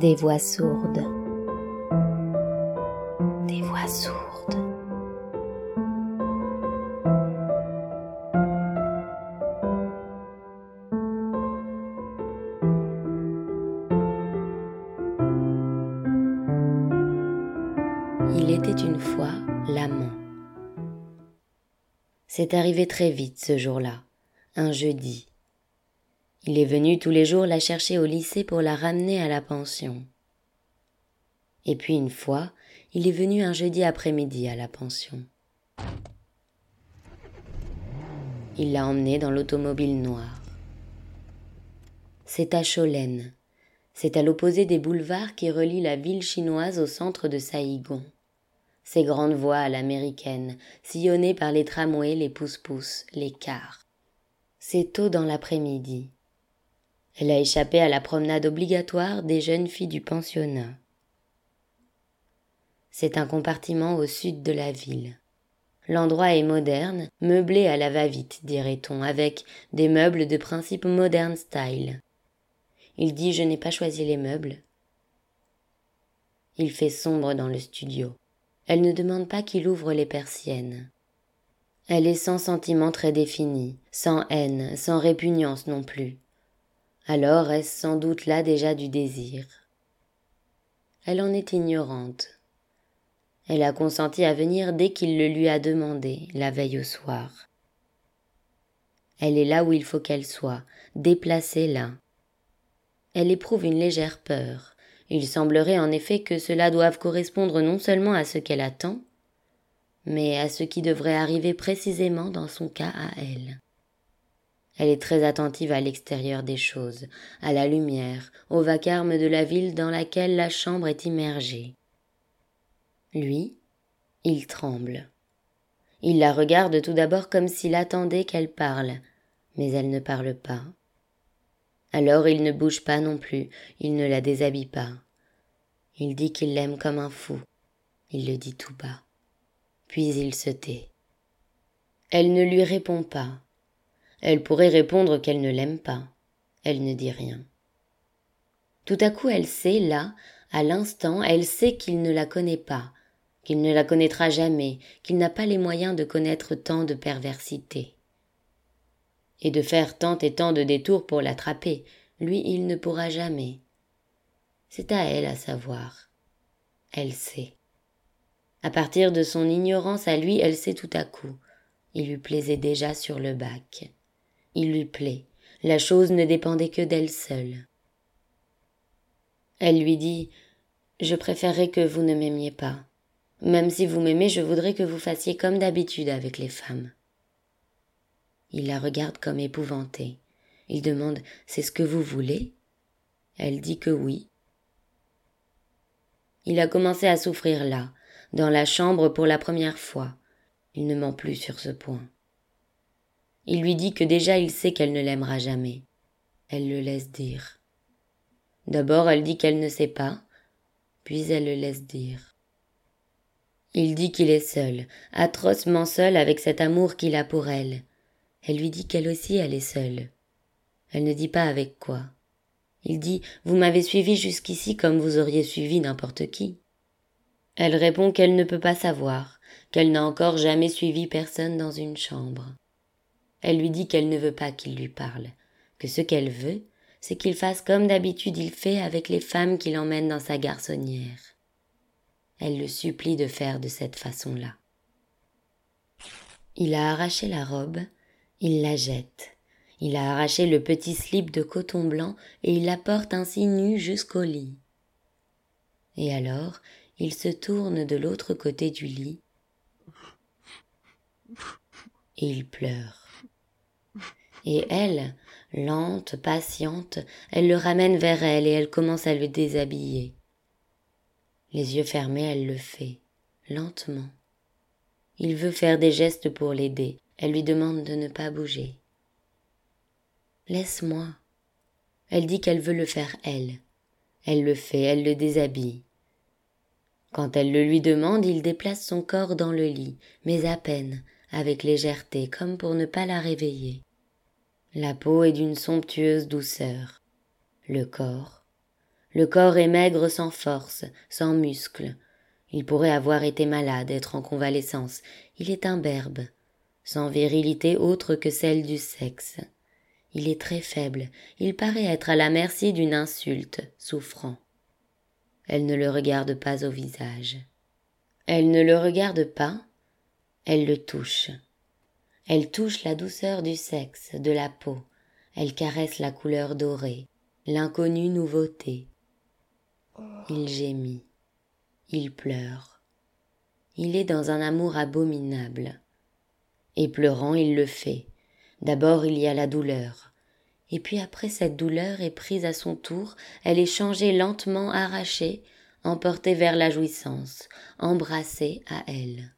Des voix sourdes. Des voix sourdes. Il était une fois l'amant. C'est arrivé très vite ce jour-là, un jeudi. Il est venu tous les jours la chercher au lycée pour la ramener à la pension. Et puis une fois, il est venu un jeudi après-midi à la pension. Il l'a emmenée dans l'automobile noire. C'est à Cholène. C'est à l'opposé des boulevards qui relient la ville chinoise au centre de Saïgon. Ces grandes voies à l'américaine, sillonnées par les tramways, les pousse-pousse, les cars. C'est tôt dans l'après-midi. Elle a échappé à la promenade obligatoire des jeunes filles du pensionnat. C'est un compartiment au sud de la ville. L'endroit est moderne, meublé à la va-vite, dirait-on, avec des meubles de principe modern style. Il dit Je n'ai pas choisi les meubles. Il fait sombre dans le studio. Elle ne demande pas qu'il ouvre les persiennes. Elle est sans sentiment très défini, sans haine, sans répugnance non plus alors est-ce sans doute là déjà du désir? Elle en est ignorante. Elle a consenti à venir dès qu'il le lui a demandé, la veille au soir. Elle est là où il faut qu'elle soit, déplacée là. Elle éprouve une légère peur. Il semblerait en effet que cela doive correspondre non seulement à ce qu'elle attend, mais à ce qui devrait arriver précisément dans son cas à elle. Elle est très attentive à l'extérieur des choses, à la lumière, au vacarme de la ville dans laquelle la chambre est immergée. Lui, il tremble. Il la regarde tout d'abord comme s'il attendait qu'elle parle, mais elle ne parle pas. Alors il ne bouge pas non plus, il ne la déshabille pas. Il dit qu'il l'aime comme un fou. Il le dit tout bas. Puis il se tait. Elle ne lui répond pas. Elle pourrait répondre qu'elle ne l'aime pas. Elle ne dit rien. Tout à coup elle sait, là, à l'instant, elle sait qu'il ne la connaît pas, qu'il ne la connaîtra jamais, qu'il n'a pas les moyens de connaître tant de perversité. Et de faire tant et tant de détours pour l'attraper, lui il ne pourra jamais. C'est à elle à savoir. Elle sait. À partir de son ignorance à lui, elle sait tout à coup. Il lui plaisait déjà sur le bac. Il lui plaît. La chose ne dépendait que d'elle seule. Elle lui dit Je préférerais que vous ne m'aimiez pas. Même si vous m'aimez, je voudrais que vous fassiez comme d'habitude avec les femmes. Il la regarde comme épouvantée. Il demande C'est ce que vous voulez? Elle dit que oui. Il a commencé à souffrir là, dans la chambre pour la première fois. Il ne ment plus sur ce point. Il lui dit que déjà il sait qu'elle ne l'aimera jamais. Elle le laisse dire. D'abord elle dit qu'elle ne sait pas, puis elle le laisse dire. Il dit qu'il est seul, atrocement seul avec cet amour qu'il a pour elle. Elle lui dit qu'elle aussi elle est seule. Elle ne dit pas avec quoi. Il dit Vous m'avez suivi jusqu'ici comme vous auriez suivi n'importe qui. Elle répond qu'elle ne peut pas savoir, qu'elle n'a encore jamais suivi personne dans une chambre. Elle lui dit qu'elle ne veut pas qu'il lui parle, que ce qu'elle veut, c'est qu'il fasse comme d'habitude il fait avec les femmes qu'il emmène dans sa garçonnière. Elle le supplie de faire de cette façon-là. Il a arraché la robe, il la jette. Il a arraché le petit slip de coton blanc et il la porte ainsi nue jusqu'au lit. Et alors, il se tourne de l'autre côté du lit et il pleure. Et elle, lente, patiente, elle le ramène vers elle et elle commence à le déshabiller. Les yeux fermés, elle le fait, lentement. Il veut faire des gestes pour l'aider. Elle lui demande de ne pas bouger. Laisse-moi. Elle dit qu'elle veut le faire elle. Elle le fait, elle le déshabille. Quand elle le lui demande, il déplace son corps dans le lit, mais à peine, avec légèreté, comme pour ne pas la réveiller. La peau est d'une somptueuse douceur. Le corps, Le corps est maigre sans force, sans muscles. Il pourrait avoir été malade, être en convalescence. Il est imberbe, sans virilité autre que celle du sexe. Il est très faible, il paraît être à la merci d'une insulte, souffrant. Elle ne le regarde pas au visage. Elle ne le regarde pas, elle le touche. Elle touche la douceur du sexe, de la peau, elle caresse la couleur dorée, l'inconnue nouveauté. Il gémit, il pleure. Il est dans un amour abominable. Et pleurant, il le fait. D'abord il y a la douleur. Et puis après cette douleur est prise à son tour, elle est changée lentement, arrachée, emportée vers la jouissance, embrassée à elle.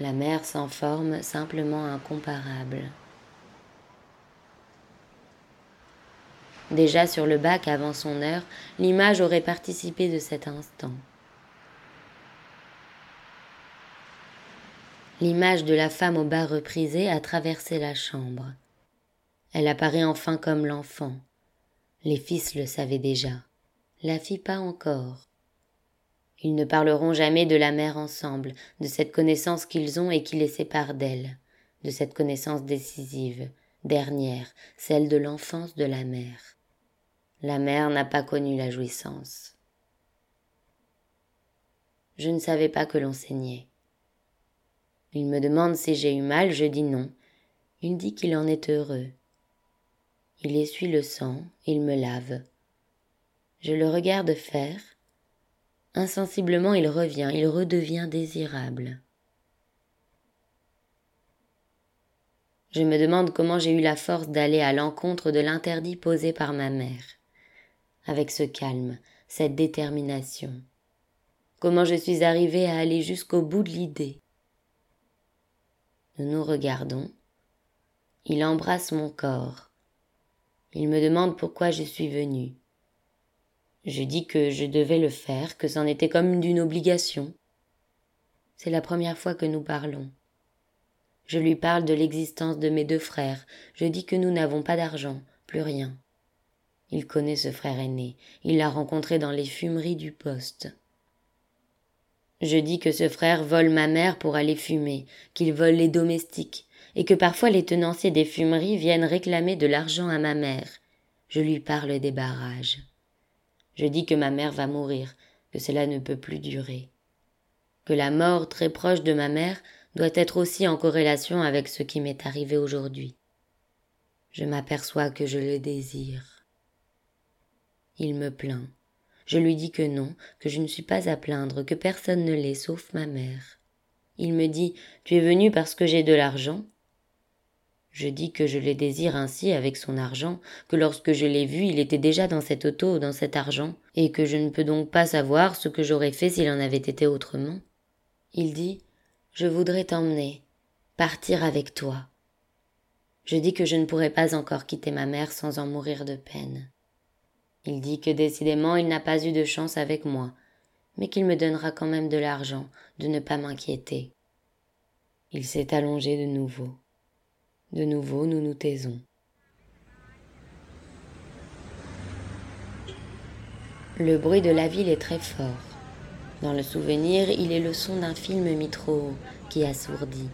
La mer s'en forme simplement incomparable. Déjà sur le bac avant son heure, l'image aurait participé de cet instant. L'image de la femme au bas reprisé a traversé la chambre. Elle apparaît enfin comme l'enfant. Les fils le savaient déjà. La fille pas encore. Ils ne parleront jamais de la mère ensemble, de cette connaissance qu'ils ont et qui les sépare d'elle, de cette connaissance décisive, dernière, celle de l'enfance de la mère. La mère n'a pas connu la jouissance. Je ne savais pas que l'on saignait. Il me demande si j'ai eu mal, je dis non. Il dit qu'il en est heureux. Il essuie le sang, il me lave. Je le regarde faire. Insensiblement il revient, il redevient désirable. Je me demande comment j'ai eu la force d'aller à l'encontre de l'interdit posé par ma mère. Avec ce calme, cette détermination. Comment je suis arrivée à aller jusqu'au bout de l'idée. Nous nous regardons. Il embrasse mon corps. Il me demande pourquoi je suis venue. Je dis que je devais le faire, que c'en était comme d'une obligation. C'est la première fois que nous parlons. Je lui parle de l'existence de mes deux frères. Je dis que nous n'avons pas d'argent, plus rien. Il connaît ce frère aîné. Il l'a rencontré dans les fumeries du poste. Je dis que ce frère vole ma mère pour aller fumer, qu'il vole les domestiques, et que parfois les tenanciers des fumeries viennent réclamer de l'argent à ma mère. Je lui parle des barrages. Je dis que ma mère va mourir, que cela ne peut plus durer. Que la mort très proche de ma mère doit être aussi en corrélation avec ce qui m'est arrivé aujourd'hui. Je m'aperçois que je le désire. Il me plaint. Je lui dis que non, que je ne suis pas à plaindre, que personne ne l'est sauf ma mère. Il me dit Tu es venu parce que j'ai de l'argent Je dis que je le désire ainsi avec son argent, que lorsque je l'ai vu, il était déjà dans cette auto, dans cet argent, et que je ne peux donc pas savoir ce que j'aurais fait s'il en avait été autrement. Il dit Je voudrais t'emmener, partir avec toi. Je dis que je ne pourrais pas encore quitter ma mère sans en mourir de peine. Il dit que décidément il n'a pas eu de chance avec moi, mais qu'il me donnera quand même de l'argent, de ne pas m'inquiéter. Il s'est allongé de nouveau. De nouveau nous nous taisons. Le bruit de la ville est très fort. Dans le souvenir, il est le son d'un film mis qui assourdit.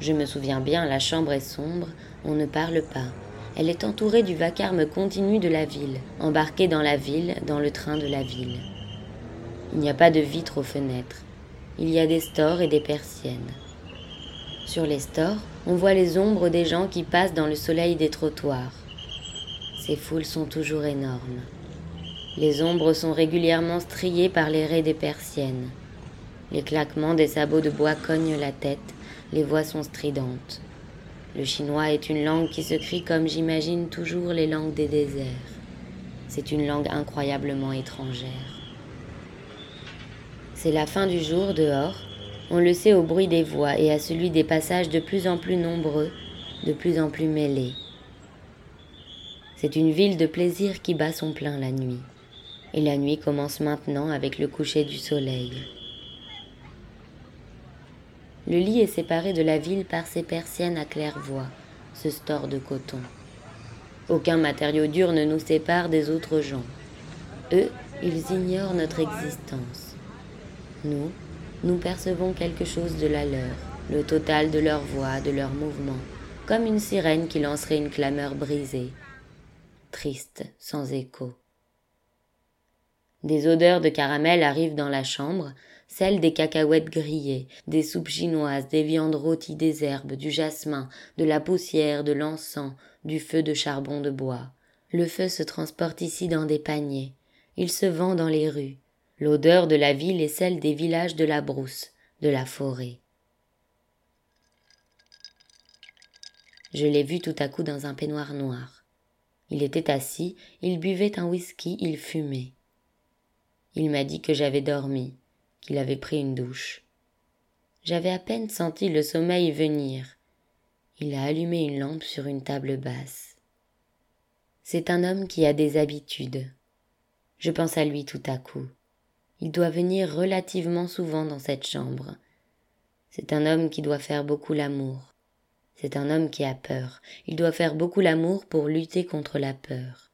Je me souviens bien, la chambre est sombre, on ne parle pas, elle est entourée du vacarme continu de la ville, embarquée dans la ville, dans le train de la ville. Il n'y a pas de vitres aux fenêtres. Il y a des stores et des persiennes. Sur les stores, on voit les ombres des gens qui passent dans le soleil des trottoirs. Ces foules sont toujours énormes. Les ombres sont régulièrement striées par les raies des persiennes. Les claquements des sabots de bois cognent la tête, les voix sont stridentes. Le chinois est une langue qui se crie comme j'imagine toujours les langues des déserts. C'est une langue incroyablement étrangère. C'est la fin du jour dehors. On le sait au bruit des voix et à celui des passages de plus en plus nombreux, de plus en plus mêlés. C'est une ville de plaisir qui bat son plein la nuit. Et la nuit commence maintenant avec le coucher du soleil. Le lit est séparé de la ville par ses persiennes à claire-voie, ce store de coton. Aucun matériau dur ne nous sépare des autres gens. Eux, ils ignorent notre existence. Nous, nous percevons quelque chose de la leur, le total de leur voix, de leurs mouvements, comme une sirène qui lancerait une clameur brisée, triste, sans écho. Des odeurs de caramel arrivent dans la chambre, celles des cacahuètes grillées, des soupes chinoises, des viandes rôties des herbes, du jasmin, de la poussière, de l'encens, du feu de charbon de bois. Le feu se transporte ici dans des paniers. Il se vend dans les rues. L'odeur de la ville est celle des villages de la brousse, de la forêt. Je l'ai vu tout à coup dans un peignoir noir. Il était assis, il buvait un whisky, il fumait. Il m'a dit que j'avais dormi, qu'il avait pris une douche. J'avais à peine senti le sommeil venir. Il a allumé une lampe sur une table basse. C'est un homme qui a des habitudes. Je pense à lui tout à coup. Il doit venir relativement souvent dans cette chambre. C'est un homme qui doit faire beaucoup l'amour. C'est un homme qui a peur. Il doit faire beaucoup l'amour pour lutter contre la peur.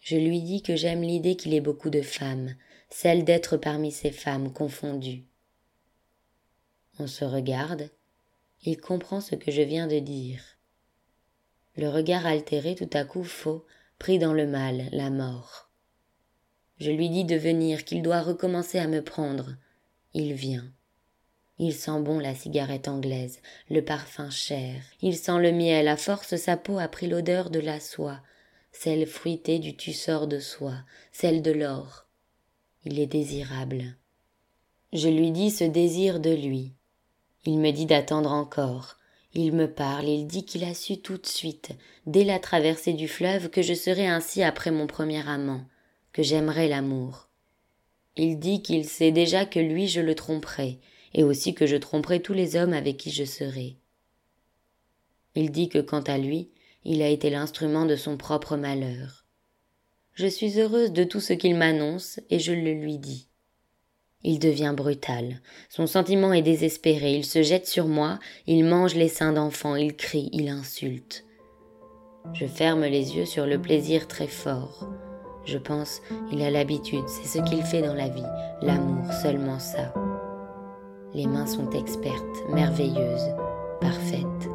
Je lui dis que j'aime l'idée qu'il ait beaucoup de femmes, celle d'être parmi ces femmes confondues. On se regarde. Il comprend ce que je viens de dire. Le regard altéré tout à coup faux, pris dans le mal, la mort. Je lui dis de venir, qu'il doit recommencer à me prendre. Il vient. Il sent bon la cigarette anglaise, le parfum cher. Il sent le miel, à force sa peau a pris l'odeur de la soie, celle fruitée du tussor de soie, celle de l'or. Il est désirable. Je lui dis ce désir de lui. Il me dit d'attendre encore. Il me parle, il dit qu'il a su tout de suite, dès la traversée du fleuve, que je serais ainsi après mon premier amant, que j'aimerais l'amour. Il dit qu'il sait déjà que lui je le tromperai, et aussi que je tromperai tous les hommes avec qui je serai. Il dit que quant à lui, il a été l'instrument de son propre malheur. Je suis heureuse de tout ce qu'il m'annonce, et je le lui dis. Il devient brutal. Son sentiment est désespéré. Il se jette sur moi, il mange les seins d'enfant, il crie, il insulte. Je ferme les yeux sur le plaisir très fort. Je pense, il a l'habitude, c'est ce qu'il fait dans la vie, l'amour, seulement ça. Les mains sont expertes, merveilleuses, parfaites.